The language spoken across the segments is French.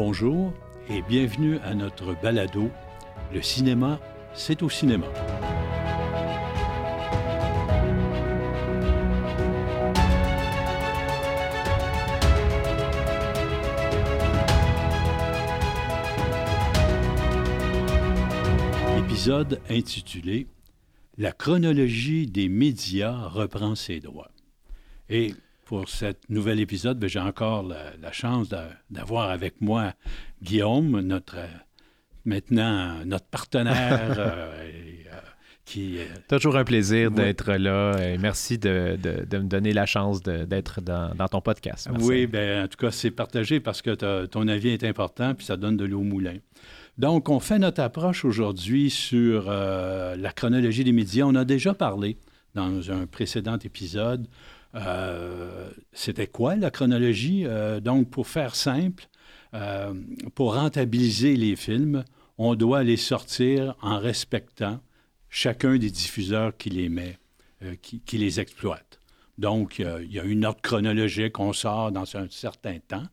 Bonjour et bienvenue à notre balado Le cinéma, c'est au cinéma. Épisode intitulé La chronologie des médias reprend ses droits. Et pour cet nouvel épisode, ben, j'ai encore la, chance d'avoir avec moi Guillaume, notre maintenant notre partenaire. euh, qui, Toujours un plaisir d'être là. Et merci de, me donner la chance d'être dans, ton podcast. Oui, ben, en tout cas, c'est partagé parce que ton avis est important puis ça donne de l'eau au moulin. Donc, on fait notre approche aujourd'hui sur euh, la chronologie des médias. On a déjà parlé dans un précédent épisode euh, c'était quoi la chronologie? Euh, donc, pour faire simple, euh, pour rentabiliser les films, on doit les sortir en respectant chacun des diffuseurs qui les met, qui, qui, les exploite. Donc, il y a une ordre chronologique, on sort dans un certain temps.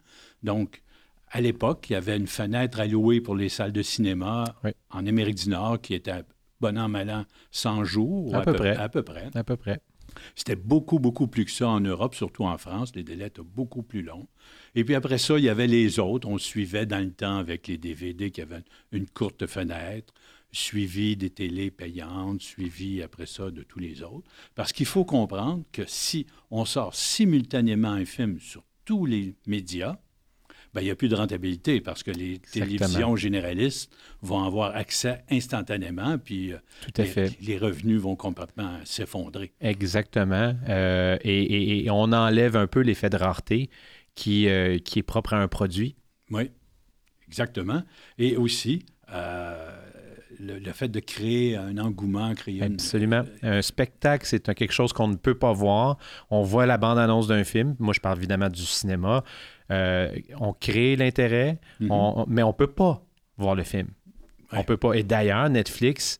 Donc, à l'époque, il y avait une fenêtre allouée pour les salles de cinéma en Amérique du Nord qui était bon an, mal an, 100 jours. À, peu, près. À peu près. À peu près. C'était beaucoup, beaucoup plus que ça en Europe, surtout en France. Les délais étaient beaucoup plus longs. Et puis après ça, il y avait les autres. On suivait dans le temps avec les DVD qui avaient une courte fenêtre, suivi des télés payantes, suivi après ça de tous les autres. Parce qu'il faut comprendre que si on sort simultanément un film sur tous les médias, ben, il n'y a plus de rentabilité parce que les télévisions généralistes vont avoir accès instantanément, puis euh, Tout à les, fait. les revenus vont complètement s'effondrer. Exactement. Euh, et, on enlève un peu l'effet de rareté qui, euh, qui est propre à un produit. Oui, exactement. Et aussi, le, fait de créer un engouement, créer Absolument. Un spectacle, c'est quelque chose qu'on ne peut pas voir. On voit la bande-annonce d'un film. Moi, je parle évidemment du cinéma. Euh, on crée l'intérêt, mm-hmm. mais on ne peut pas voir le film. On peut pas. Et d'ailleurs, Netflix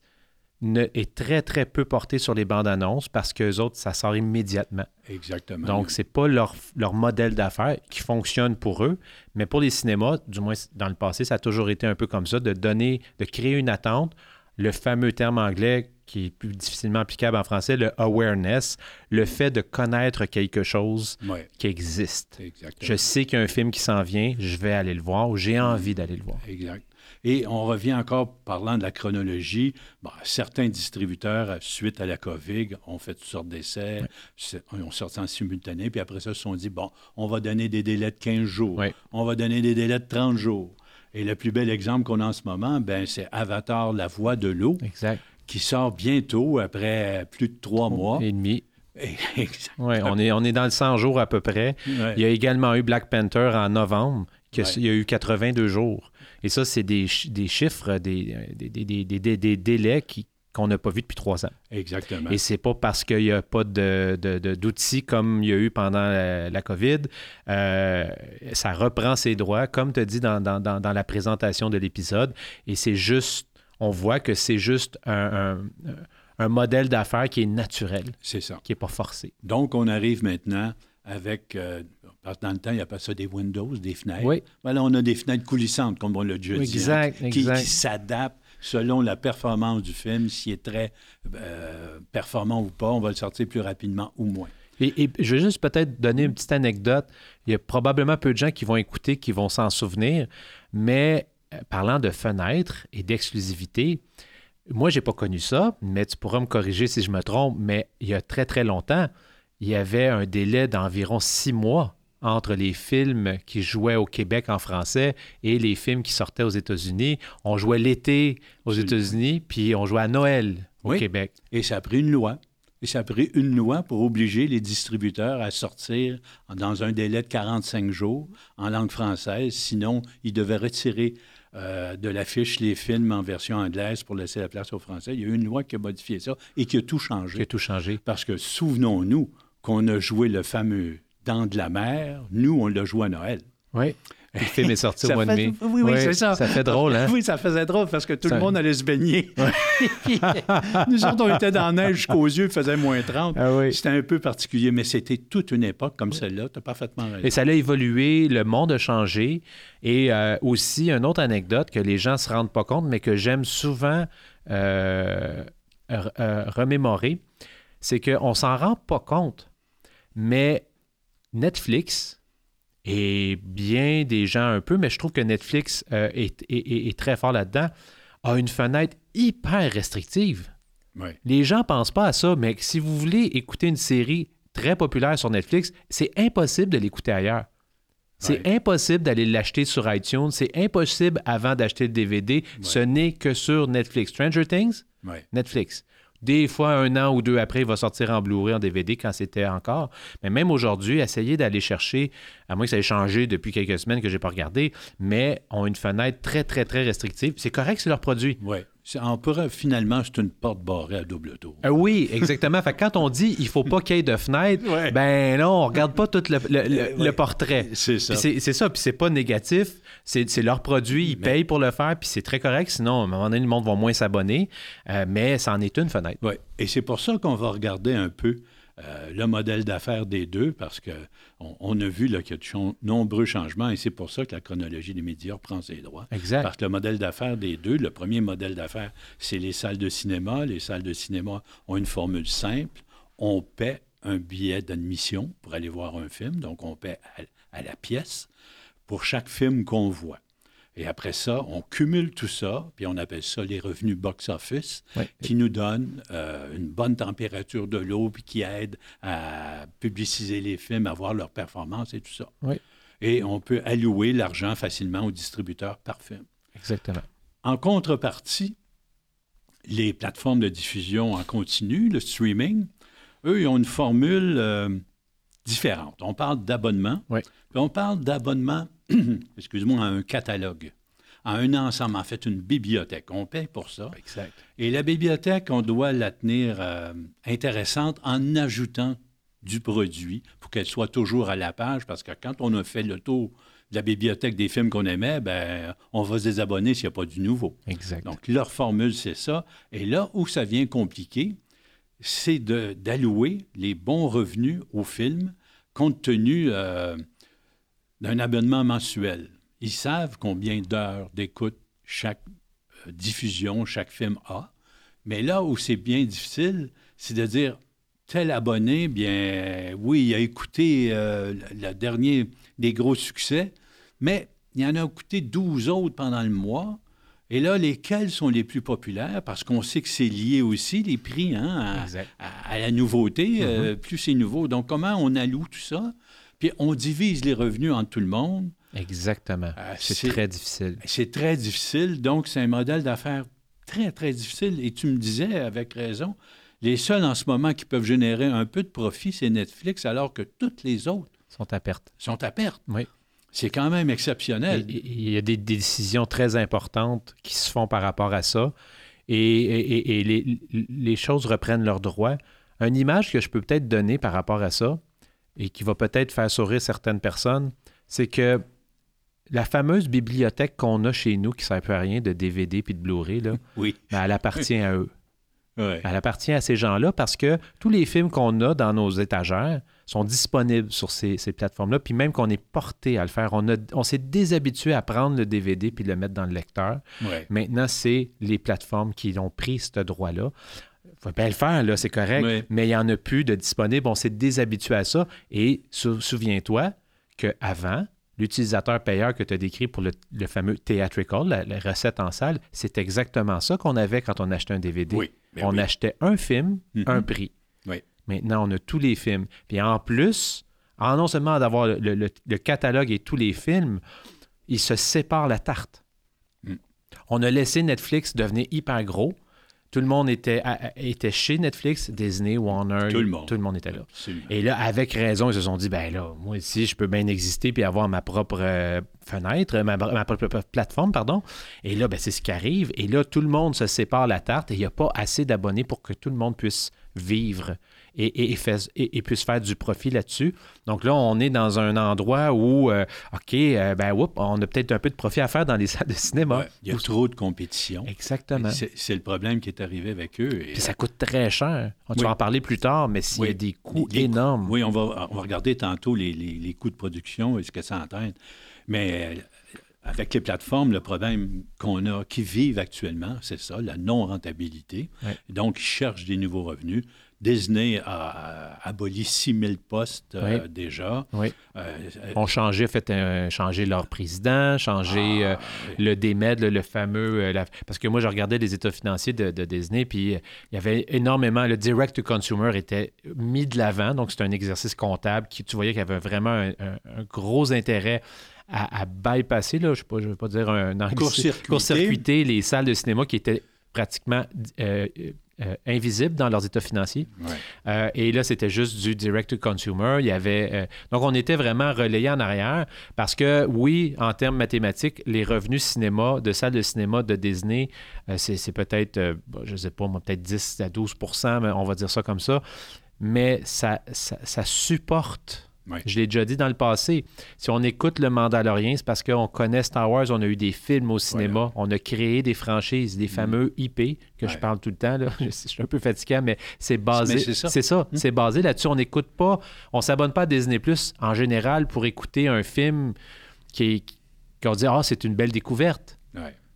ne, est très, très peu porté sur les bandes annonces parce qu'eux autres, ça sort immédiatement. Exactement. Donc, c'est pas leur, leur modèle d'affaires qui fonctionne pour eux, mais pour les cinémas, du moins dans le passé, ça a toujours été un peu comme ça, de donner, de créer une attente. Le fameux terme anglais qui est plus difficilement applicable en français, le awareness, le fait de connaître quelque chose qui existe. Exactement. Je sais qu'il y a un film qui s'en vient, je vais aller le voir ou j'ai envie d'aller le voir. Exact. Et on revient encore parlant de la chronologie. certains distributeurs, suite à la COVID, ont fait toutes sortes d'essais, ont sorti en simultané, puis après ça, se sont dit, bon, on va donner des délais de 15 jours, on va donner des délais de 30 jours. Et le plus bel exemple qu'on a en ce moment, ben, c'est Avatar, la voix de l'eau. Exact qui sort bientôt, après plus de trois mois. Et demi. oui, on est, on est dans le 100 jours à peu près. Il y a également eu Black Panther en novembre, qui il y a eu 82 jours. Et ça, c'est des, des, chiffres, des, des, des délais qui, qu'on n'a pas vu depuis trois ans. Exactement. Et c'est pas parce qu'il n'y a pas de, d'outils comme il y a eu pendant la, COVID. Euh, ça reprend ses droits, comme tu as dit dans, dans, dans, la présentation de l'épisode. Et c'est juste on voit que c'est juste un, modèle d'affaires qui est naturel. C'est ça. Qui n'est pas forcé. Donc, on arrive maintenant avec, euh, dans le temps, il n'y a pas ça des Windows, des fenêtres. Oui. Voilà, on a des fenêtres coulissantes, comme on l'a déjà dit. Exact, hein, qui, s'adaptent selon la performance du film. S'il est très euh, performant ou pas, on va le sortir plus rapidement ou moins. Et, et, je vais juste peut-être donner une petite anecdote. Il y a probablement peu de gens qui vont écouter, qui vont s'en souvenir, mais parlant de fenêtres et d'exclusivité, moi, je n'ai pas connu ça, mais tu pourras me corriger si je me trompe, mais il y a très, très longtemps, il y avait un délai d'environ six mois entre les films qui jouaient au Québec en français et les films qui sortaient aux États-Unis. On jouait l'été aux États-Unis, puis on jouait à Noël au Québec. Et ça a pris une loi. Et ça a pris une loi pour obliger les distributeurs à sortir dans un délai de 45 jours en langue française. Sinon, ils devaient retirer euh, de l'affiche les films en version anglaise pour laisser la place aux Français. Il y a eu une loi qui a modifié ça et qui a tout changé. Qui a tout changé. Parce que souvenons-nous qu'on a joué le fameux Dans de la mer. Nous, on l'a joué à Noël. Oui. Le film est sorti au mois de mai. Oui, oui, c'est ça. Ça fait drôle, hein? Oui, ça faisait drôle parce que tout Ça- le monde allait se baigner. Nous autres, on était dans la neige jusqu'aux yeux, il faisait moins 30. Ah oui. C'était un peu particulier, mais c'était toute une époque comme celle-là. Tu as parfaitement raison. Et ça a évolué, le monde a changé. Et euh, aussi, une autre anecdote que les gens ne se rendent pas compte, mais que j'aime souvent euh, euh, remémorer, c'est qu'on ne s'en rend pas compte. Mais Netflix, et bien des gens un peu, mais je trouve que Netflix euh, est, est- est- est très fort là-dedans, a une fenêtre hyper restrictive. Les gens pensent pas à ça, mais si vous voulez écouter une série très populaire sur Netflix, c'est impossible de l'écouter ailleurs. C'est Ouais. impossible d'aller l'acheter sur iTunes. C'est impossible avant d'acheter le DVD. Ce n'est que sur Netflix. Stranger Things? Netflix. Des fois, un an ou deux après, il va sortir en Blu-ray, en DVD, quand c'était encore. Mais même aujourd'hui, essayez d'aller chercher, à moins que ça ait changé depuis quelques semaines que je n'ai pas regardé, mais ont une fenêtre très, très, très restrictive. C'est correct, c'est leur produit. Oui. C'est- On pourrait, finalement, c'est une porte barrée à double tour. Euh, oui, exactement. fait que quand on dit il faut pas qu'il y ait de fenêtre, Ouais. ben non, on regarde pas tout le, le- le- le ouais. portrait. C'est ça. C'est ça, puis c'est pas négatif. C'est c'est leur produit, ils Mais- payent pour le faire, puis c'est très correct. Sinon, à un moment donné, le monde va moins s'abonner. Euh, mais ça en est une fenêtre. Oui. Et c'est pour ça qu'on va regarder un peu euh, le modèle d'affaires des deux, parce qu'on on a vu qu'il y a de nombreux changements, et c'est pour ça que la chronologie des médias prend ses droits. Exact. Parce que le modèle d'affaires des deux, le premier modèle d'affaires, c'est les salles de cinéma. Les salles de cinéma ont une formule simple. On paie un billet d'admission pour aller voir un film, donc on paie à, à la pièce pour chaque film qu'on voit. Et après ça, on cumule tout ça, puis on appelle ça les revenus box-office, qui nous donnent euh, une bonne température de l'eau, puis qui aident à publiciser les films, à voir leur performance et tout ça. Et on peut allouer l'argent facilement aux distributeurs par film. Exactement. En contrepartie, les plateformes de diffusion en continu, le streaming, eux, ils ont une formule euh, différente. On parle d'abonnement, puis on parle d'abonnement, excuse-moi, à un catalogue, à un ensemble, en fait, une bibliothèque. On paye pour ça. Exact. Et la bibliothèque, on doit la tenir euh, intéressante en ajoutant du produit pour qu'elle soit toujours à la page, parce que quand on a fait le tour de la bibliothèque des films qu'on aimait, ben, on va se désabonner s'il n'y a pas du nouveau. Exact. Donc, leur formule, c'est ça. Et là où ça vient compliqué, c'est d'allouer les bons revenus aux films compte tenu euh, d'un abonnement mensuel. Ils savent combien d'heures d'écoute chaque euh, diffusion, chaque film a. Mais là où c'est bien difficile, c'est de dire tel abonné, bien oui, il a écouté euh, le dernier des gros succès, mais il en a écouté 12 autres pendant le mois. Et là, lesquels sont les plus populaires? Parce qu'on sait que c'est lié aussi, les prix, hein, à, Exact. à- à la nouveauté. euh, plus c'est nouveau. Donc, comment on alloue tout ça? Puis on divise les revenus entre tout le monde. Exactement. Ah, c'est très difficile. C'est très difficile. Donc, c'est un modèle d'affaires très, très difficile. Et tu me disais, avec raison, les seuls en ce moment qui peuvent générer un peu de profit, c'est Netflix, alors que toutes les autres sont à perte. sont à perte. Oui. C'est quand même exceptionnel. Il y a des décisions très importantes qui se font par rapport à ça. Et, et- et les, les choses reprennent leur droit. Une image que je peux peut-être donner par rapport à ça, et qui va peut-être faire sourire certaines personnes, c'est que la fameuse bibliothèque qu'on a chez nous, qui ne sert plus à rien, de DVD puis de Blu-ray, là, Oui. ben, elle appartient à eux. Ouais. Elle appartient à ces gens-là parce que tous les films qu'on a dans nos étagères sont disponibles sur ces, ces plateformes-là, puis même qu'on est porté à le faire. On, a- on s'est déshabitué à prendre le DVD puis le mettre dans le lecteur. Ouais. Maintenant, c'est les plateformes qui ont pris ce droit-là. Il faut bien le faire, là, c'est correct, Oui. mais il n'y en a plus de disponible. On s'est déshabitué à ça. Et sou- souviens-toi qu'avant, l'utilisateur payeur que tu as décrit pour le, le fameux theatrical, la, la recette en salle, c'est exactement ça qu'on avait quand on achetait un DVD. Oui. Ben on oui. achetait un film, Mhm. un prix. Oui. Maintenant, on a tous les films. Puis en plus, en non seulement d'avoir le, le- le catalogue et tous les films, ils se séparent la tarte. Mm. On a laissé Netflix devenir hyper gros. Tout le monde était, à- à- était chez Netflix, Disney, Warner. Tout le monde. Tout le monde était là. Absolument. Et là, avec raison, ils se sont dit, ben là, moi aussi, je peux bien exister puis avoir ma propre euh, fenêtre, ma, ma plateforme, pardon. Et là, ben, c'est ce qui arrive. Et là, tout le monde se sépare la tarte et il n'y a pas assez d'abonnés pour que tout le monde puisse vivre et, et, puisse faire du profit là-dessus. Donc là, on est dans un endroit où, euh, OK, euh, ben, on a peut-être un peu de profit à faire dans les salles de cinéma. il y a trop de compétition. Exactement. C'est le problème qui est arrivé avec eux. Et... ça coûte très cher. On va en parler plus tard, mais s'il y a des coûts énormes. oui, on va, on va regarder tantôt les, les, coûts de production et ce que ça entraîne. Mais euh, avec les plateformes, le problème qu'on a, qui vivent actuellement, c'est ça, la non-rentabilité. Donc, ils cherchent des nouveaux revenus. Disney a, aboli 6 000 postes euh, déjà. Oui. Euh, ont changé, fait changé leur président, changé ah, euh, le DMED, le, fameux. parce que moi, je regardais les états financiers de, Disney, puis il y avait énormément. Le direct to consumer était mis de l'avant, donc c'est un exercice comptable qui, tu voyais qu'il y avait vraiment un, gros intérêt à, bypasser, là, je ne veux, pas dire un court-circuiter les salles de cinéma qui étaient pratiquement euh, invisibles dans leurs états financiers. Euh, et là, c'était juste du direct-to-consumer. Il y avait, euh, donc, on était vraiment relayé en arrière parce que, oui, en termes mathématiques, les revenus cinéma, de salles de cinéma de Disney, c'est peut-être, je ne sais pas, peut-être 10 à 12% mais on va dire ça comme ça. Mais ça, ça supporte je l'ai déjà dit dans le passé. Si on écoute Le Mandalorien, c'est parce qu'on connaît Star Wars, on a eu des films au cinéma, on a créé des franchises, des mm. fameux IP, que je parle tout le temps. Là. Je, suis un peu fatigué, mais c'est basé. C'est ça. Mm. C'est basé là-dessus. On n'écoute pas, on s'abonne pas à Disney Plus en général pour écouter un film qui, qu'on dit Ah, c'est une belle découverte.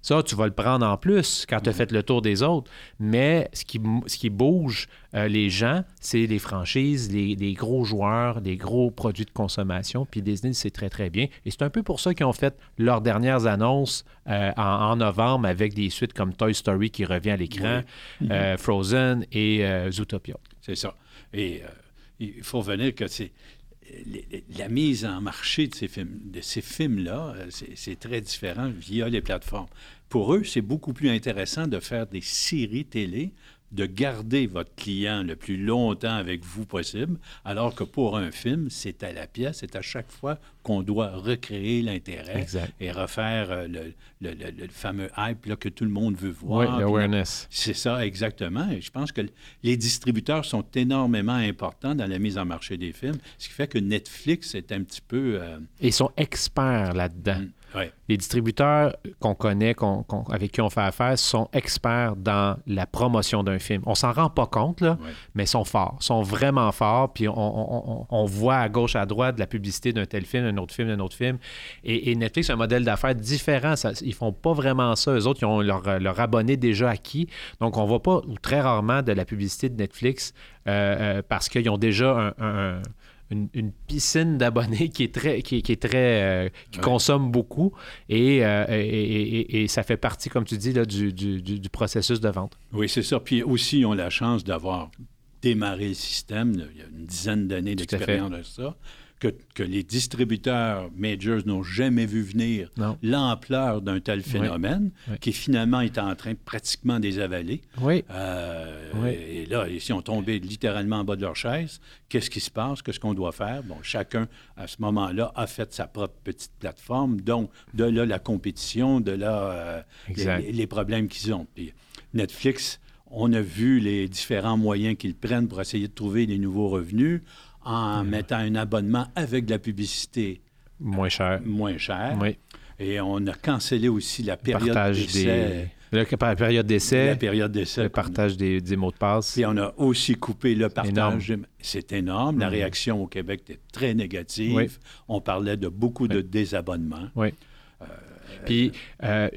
Ça, tu vas le prendre en plus quand tu as mhm. fait le tour des autres. Mais ce qui, ce qui bouge euh, les gens, c'est les franchises, les, gros joueurs, les gros produits de consommation. Puis Disney, c'est très, très bien. Et c'est un peu pour ça qu'ils ont fait leurs dernières annonces euh, en, novembre avec des suites comme Toy Story qui revient à l'écran, euh, Frozen et Zootopia. C'est ça. Et il faut venir que c'est la mise en marché de ces films, de ces films-là, euh, c'est très différent via les plateformes. Pour eux, c'est beaucoup plus intéressant de faire des séries télé de garder votre client le plus longtemps avec vous possible, alors que pour un film, c'est à la pièce, c'est à chaque fois qu'on doit recréer l'intérêt et refaire euh, le, fameux hype là, que tout le monde veut voir. Oui, l'awareness. C'est ça, exactement. Et je pense que les distributeurs sont énormément importants dans la mise en marché des films, ce qui fait que Netflix est un petit peu... Euh, ils sont experts là-dedans. Mm. Les distributeurs qu'on connaît, avec qui on fait affaire, sont experts dans la promotion d'un film. On s'en rend pas compte, là, mais ils sont forts, sont vraiment forts. Puis on, voit à gauche, à droite de la publicité d'un tel film, d'un autre film, d'un autre film. Et, Netflix a un modèle d'affaires différent. Ça, ils font pas vraiment ça. Eux autres, ils ont leur, leur abonné déjà acquis. Donc, on voit pas, ou très rarement, de la publicité de Netflix euh, euh, parce qu'ils ont déjà un une, piscine d'abonnés qui est très, qui, est très, euh, qui consomme beaucoup euh, et, et, ça fait partie, comme tu dis, là, du, du, processus de vente. Oui, c'est ça. Puis aussi, ils ont la chance d'avoir démarré le système. Il y a une dizaine d'années d'expérience de ça que, les distributeurs majors n'ont jamais vu venir l'ampleur d'un tel phénomène, qui finalement est en train pratiquement des avaler. Euh, oui. Et là, ils ont tombé littéralement en bas de leur chaise. Qu'est-ce qui se passe? Qu'est-ce qu'on doit faire? Bon, chacun, à ce moment-là, a fait sa propre petite plateforme. Donc, de là, la compétition, de là, euh, les, problèmes qu'ils ont. Puis Netflix, on a vu les différents moyens qu'ils prennent pour essayer de trouver des nouveaux revenus en mettant un abonnement avec de la publicité moins cher. Moins cher. Oui. Et on a cancellé aussi la période d'essai. La période d'essai. La période d'essai. Le partage des, mots de passe. Et on a aussi coupé le partage. C'est énorme. La mm. réaction au Québec était très négative. On parlait de beaucoup de désabonnements. Oui. Euh, Puis, euh,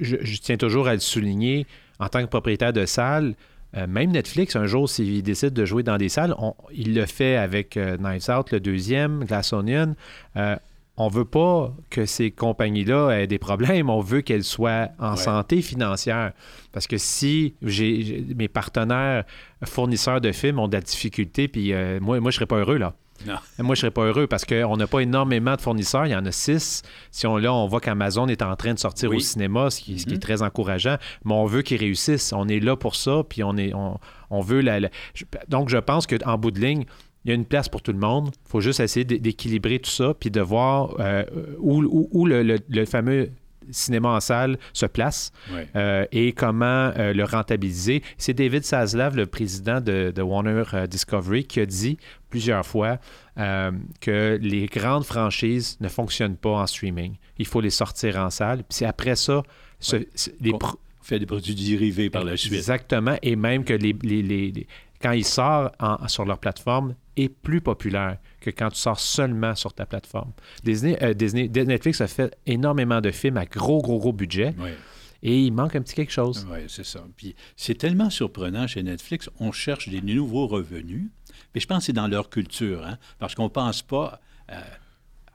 je, je, tiens toujours à le souligner, en tant que propriétaire de salle, euh, même Netflix, un jour, s'il décide de jouer dans des salles, il le fait avec euh, Knives Out, le deuxième, Glass Onion. Euh, on veut pas que ces compagnies-là aient des problèmes, on veut qu'elles soient en santé financière. Parce que si j'ai mes partenaires fournisseurs de films ont de la difficulté, puis moi, moi, je serais pas heureux, là. Moi, je ne serais pas heureux parce qu'on n'a pas énormément de fournisseurs. Il y en a six. Si on, là, on voit qu'Amazon est en train de sortir au cinéma, ce qui, est mm-hmm. très encourageant, mais on veut qu'ils réussissent. On est là pour ça, puis on, est, on, veut la, Donc, je pense qu'en bout de ligne, il y a une place pour tout le monde. Il faut juste essayer d'équilibrer tout ça, puis de voir euh, où, le, fameux cinéma en salle se place euh, et comment euh, le rentabiliser. C'est David Saslav, le président de, Warner Discovery, qui a dit plusieurs fois que les grandes franchises ne fonctionnent pas en streaming. Il faut les sortir en salle. Puis après ça, les fait des produits dérivés par la suite. Exactement, et même que les, quand ils sortent sur leur plateforme est plus populaire que quand tu sors seulement sur ta plateforme. Disney, euh, Disney, Netflix a fait énormément de films à gros, gros, gros budget. Et il manque un petit quelque chose. Oui, c'est ça. Puis c'est tellement surprenant chez Netflix, on cherche des nouveaux revenus. Mais je pense que c'est dans leur culture, hein, parce qu'on ne pense pas euh,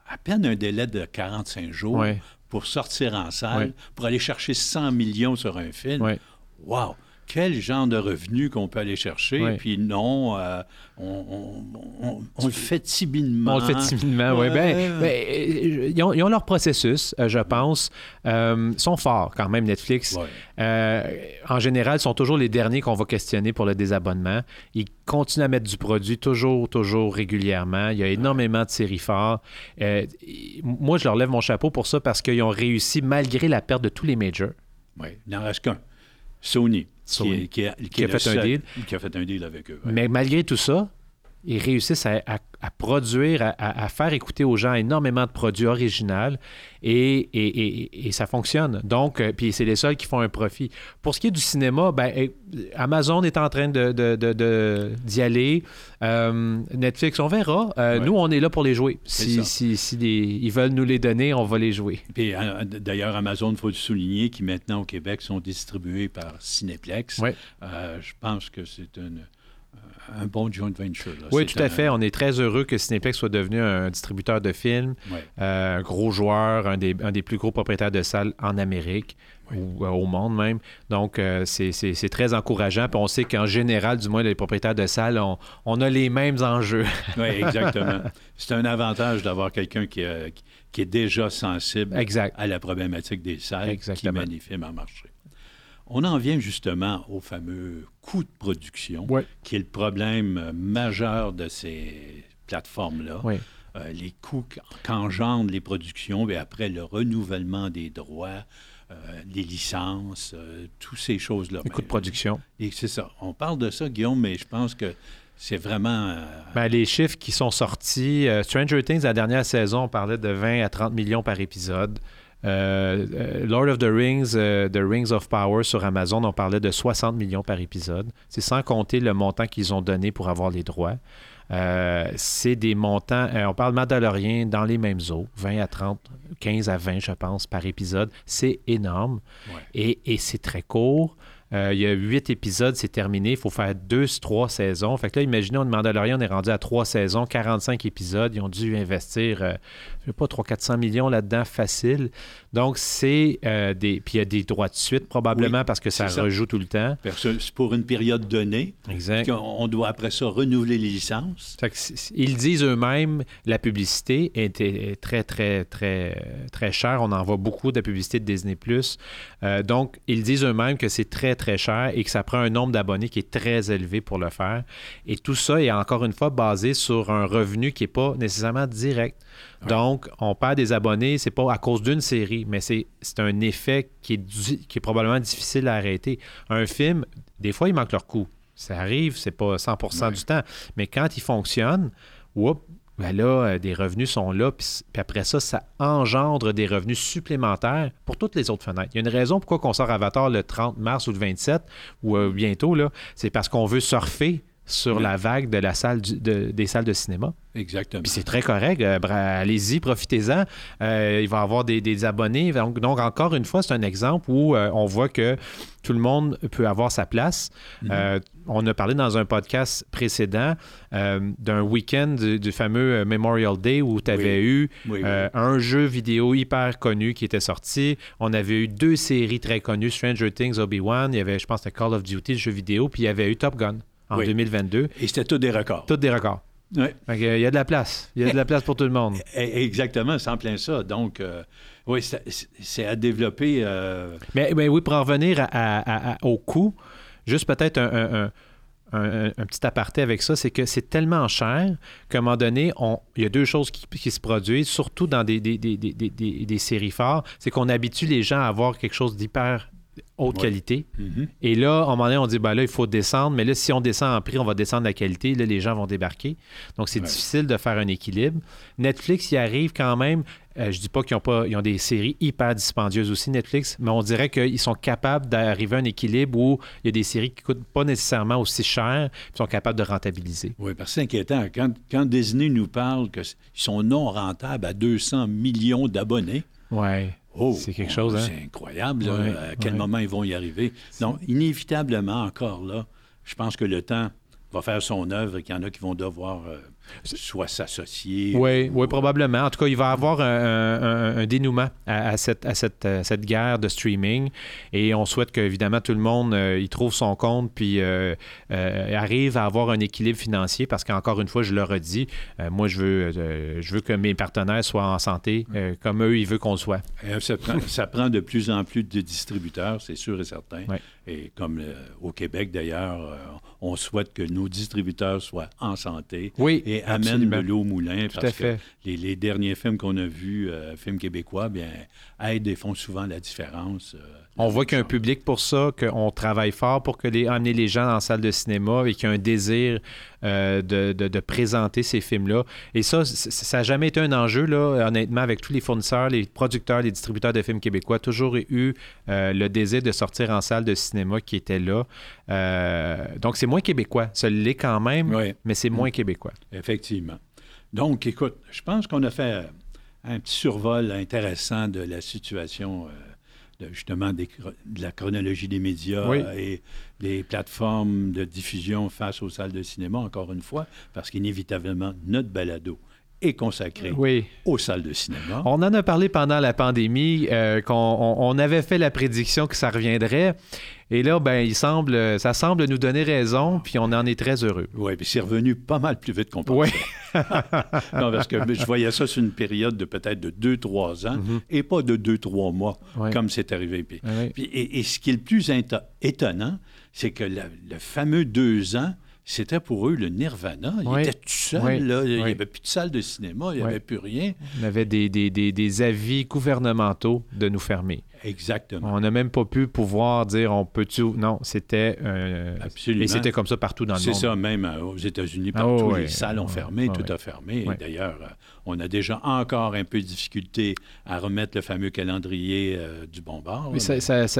à peine un délai de 45 jours pour sortir en salle, pour aller chercher 100 millions sur un film. Wow! Quel genre de revenus qu'on peut aller chercher. Puis non, euh, on, le fait timidement. On le fait timidement, oui. Ben, ben euh, ils, ont, leur processus, euh, je pense. ils sont forts quand même, Netflix. en général, ils sont toujours les derniers qu'on va questionner pour le désabonnement. Ils continuent à mettre du produit toujours, toujours régulièrement. Il y a énormément de séries fortes. moi, je leur lève mon chapeau pour ça parce qu'ils ont réussi, malgré la perte de tous les majors. Oui, il n'en reste qu'un. Sony. Qui, a, fait un deal. Qui a fait un deal avec eux. Mais malgré tout ça, ils réussissent à, produire, à, faire écouter aux gens énormément de produits originaux et, ça fonctionne. Donc, euh, puis c'est les seuls qui font un profit. Pour ce qui est du cinéma, ben, eh, Amazon est en train d'y de, aller. Euh, Netflix, on verra. Euh, nous, on est là pour les jouer. Si, si, ils veulent nous les donner, on va les jouer. Puis d'ailleurs, Amazon, il faut le souligner, qui maintenant au Québec sont distribués par Cineplex. je pense que c'est une un bon joint venture. Oui, tout à fait. On est très heureux que Cineplex soit devenu un distributeur de films, euh, un gros joueur, un des, plus gros propriétaires de salles en Amérique. ou euh, au monde même. Donc, euh, c'est très encourageant. Puis on sait qu'en général, du moins, les propriétaires de salles, on, a les mêmes enjeux. oui, exactement. C'est un avantage d'avoir quelqu'un qui, qui, est déjà sensible à la problématique des salles exactement. qui mène les films en marché. On en vient justement au fameux coût de production, qui est le problème euh, majeur de ces plateformes-là. Euh, les coûts qu'engendrent les productions, et après le renouvellement des droits, euh, les licences, toutes ces choses-là. Les coûts de production. Et c'est ça. On parle de ça, Guillaume, mais je pense que c'est vraiment. Ben, les chiffres qui sont sortis, Stranger Things, la dernière saison, on parlait de 20 à 30 millions par épisode. Euh, euh, Lord of the Rings, euh, The Rings of Power sur Amazon, on parlait de 60 millions par épisode. C'est sans compter le montant qu'ils ont donné pour avoir les droits. c'est des montants, on parle Mandalorian dans les mêmes eaux, 20 à 30, 15 à 20, je pense, par épisode. C'est énorme et, et c'est très court. Euh, il y a huit épisodes, c'est terminé. Il faut faire deux, trois saisons. Fait que là, imaginez, on demande à Lorient, on est rendu à trois saisons, 45 épisodes. Ils ont dû investir, je sais pas, 300-400 millions là-dedans, facile. Donc, c'est euh, des. Puis il y a des droits de suite, probablement, parce que ça, rejoue tout le temps. C'est pour une période donnée. Exact. On doit après ça renouveler les licences. ils disent eux-mêmes, la publicité est, très, très, très, très chère. On en voit beaucoup de la publicité de Disney. donc, ils disent eux-mêmes que c'est très, très cher et que ça prend un nombre d'abonnés qui est très élevé pour le faire. Et tout ça est encore une fois basé sur un revenu qui n'est pas nécessairement direct. Donc, on perd des abonnés, c'est pas à cause d'une série, mais c'est un effet qui est, qui est probablement difficile à arrêter. Un film, des fois, il manque leur coût. Ça arrive, c'est pas 100% du temps. Mais quand il fonctionne, whoop, ben là, euh, des revenus sont là, puis, après ça, ça engendre des revenus supplémentaires pour toutes les autres fenêtres. Il y a une raison pourquoi on sort Avatar le 30 mars ou le 27, ou euh, bientôt, là, c'est parce qu'on veut surfer sur la vague de la salle des salles de cinéma. Exactement. Puis c'est très correct. Euh, allez-y, profitez-en. Euh, il va y avoir des, abonnés. Donc, donc, encore une fois, c'est un exemple où euh, on voit que tout le monde peut avoir sa place. Mhm. on a parlé dans un podcast précédent d'un week-end du, fameux Memorial Day où tu avais eu un jeu vidéo hyper connu qui était sorti. On avait eu deux séries très connues, Stranger Things, Obi-Wan. Il y avait, je pense, Call of Duty, le jeu vidéo. Puis il y avait eu Top Gun en 2022. Et c'était tout des records. Tout des records. Oui. il y a de la place. Il y a de la place pour tout le monde. E, exactement, c'est en plein ça. Donc, euh, oui, c'est à développer. Euh, mais, oui, pour en revenir au coût, juste peut-être un, un, petit aparté avec ça, c'est que c'est tellement cher qu'à un moment donné, on, il y a deux choses qui, se produisent, surtout dans des, des, des, des séries phares, c'est qu'on habitue les gens à avoir quelque chose d'hyper haute qualité. Mm-hmm. Et là, à un moment donné, on dit, ben là, il faut descendre, mais là, si on descend en prix, on va descendre la qualité. Là, les gens vont débarquer. Donc, c'est difficile de faire un équilibre. Netflix y arrive quand même. Euh, je dis pas qu'ils ont pas, ils ont des séries hyper dispendieuses aussi, Netflix, mais on dirait qu'ils sont capables d'arriver à un équilibre où il y a des séries qui coûtent pas nécessairement aussi cher, ils sont capables de rentabiliser. Oui, parce que c'est inquiétant. Quand, quand Disney nous parle qu'ils sont non rentables à 200 millions d'abonnés, ouais. Oh, c'est quelque chose. Hein? C'est incroyable à quel moment ils vont y arriver. Donc, inévitablement, encore là, je pense que le temps va faire son œuvre et qu'il y en a qui vont devoir euh, soit s'associer. Oui, oui, probablement. En tout cas, il va y avoir un, dénouement à, cette, à cette, guerre de streaming. Et on souhaite qu'évidemment tout le monde euh, y trouve son compte puis euh, euh, arrive à avoir un équilibre financier parce qu'encore une fois, je le redis, moi, je veux, je veux que mes partenaires soient en santé comme eux, ils veulent qu'on soit. Ça prend, de plus en plus de distributeurs, c'est sûr et certain. Et comme au Québec, d'ailleurs, on souhaite que nos distributeurs soient en santé. Oui amène de l'eau au moulin. parce que les, derniers films qu'on a vus, euh, films québécois, bien, aident et font souvent la différence. On voit qu'il y a un public pour ça, qu'on travaille fort pour que les, amener les gens dans la salle de cinéma et qu'il y a un désir euh, de, présenter ces films-là. Et ça, ça n'a jamais été un enjeu, là, honnêtement, avec tous les fournisseurs, les producteurs, les distributeurs de films québécois, toujours eu euh, le désir de sortir en salle de cinéma qui était là. Euh, donc, c'est moins québécois. Ça l'est quand même, mais c'est moins québécois. Effectivement. Donc, écoute, je pense qu'on a fait un petit survol intéressant de la situation justement de la chronologie des médias et des plateformes de diffusion face aux salles de cinéma, encore une fois, parce qu'inévitablement, notre balado est consacré aux salles de cinéma. On en a parlé pendant la pandémie, euh, qu'on avait fait la prédiction que ça reviendrait. Et là, ben, il semble, ça semble nous donner raison, puis on en est très heureux. Oui, puis c'est revenu pas mal plus vite qu'on pensait. Oui. non, parce que je voyais ça sur une période de peut-être de 2-3 ans mm-hmm. et pas de 2-3 mois, comme c'est arrivé. Puis, et, ce qui est le plus étonnant, c'est que le fameux deux ans, c'était pour eux le nirvana. Ils étaient tout seuls. Là. Il n'y avait plus de salle de cinéma, il n'y avait plus rien. On avait des, des, des, avis gouvernementaux de nous fermer. Exactement. On n'a même pas pu pouvoir dire on peut-tu. Non, c'était. Euh, Absolument. Et c'était comme ça partout dans le monde. C'est ça, même euh, aux États-Unis, ah partout, les salles ont fermé, tout a fermé. D'ailleurs, euh, on a déjà encore un peu de difficulté à remettre le fameux calendrier du bombard. Mais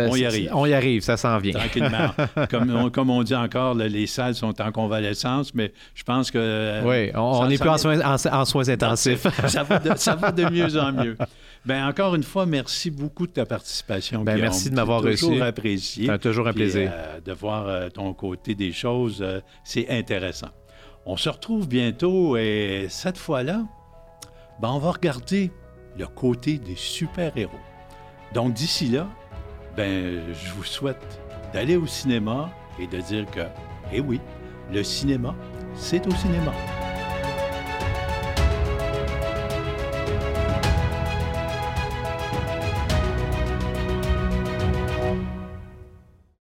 on y arrive. On y arrive, ça s'en vient. Tranquillement. comme, on, comme on dit encore, les salles sont en convalescence, mais je pense que. oui, on n'est plus en soins, en, soins intensifs. ça, va de, ça va de mieux en mieux. Bien, encore une fois, merci beaucoup de ta participation. Ben, merci de m'avoir reçu. toujours apprécié. C'est toujours un plaisir. Euh, de voir euh, ton côté des choses, euh, c'est intéressant. On se retrouve bientôt et cette fois-là, ben, on va regarder le côté des super-héros. Donc d'ici là, ben, je vous souhaite d'aller au cinéma et de dire que, eh oui, le cinéma, c'est au cinéma.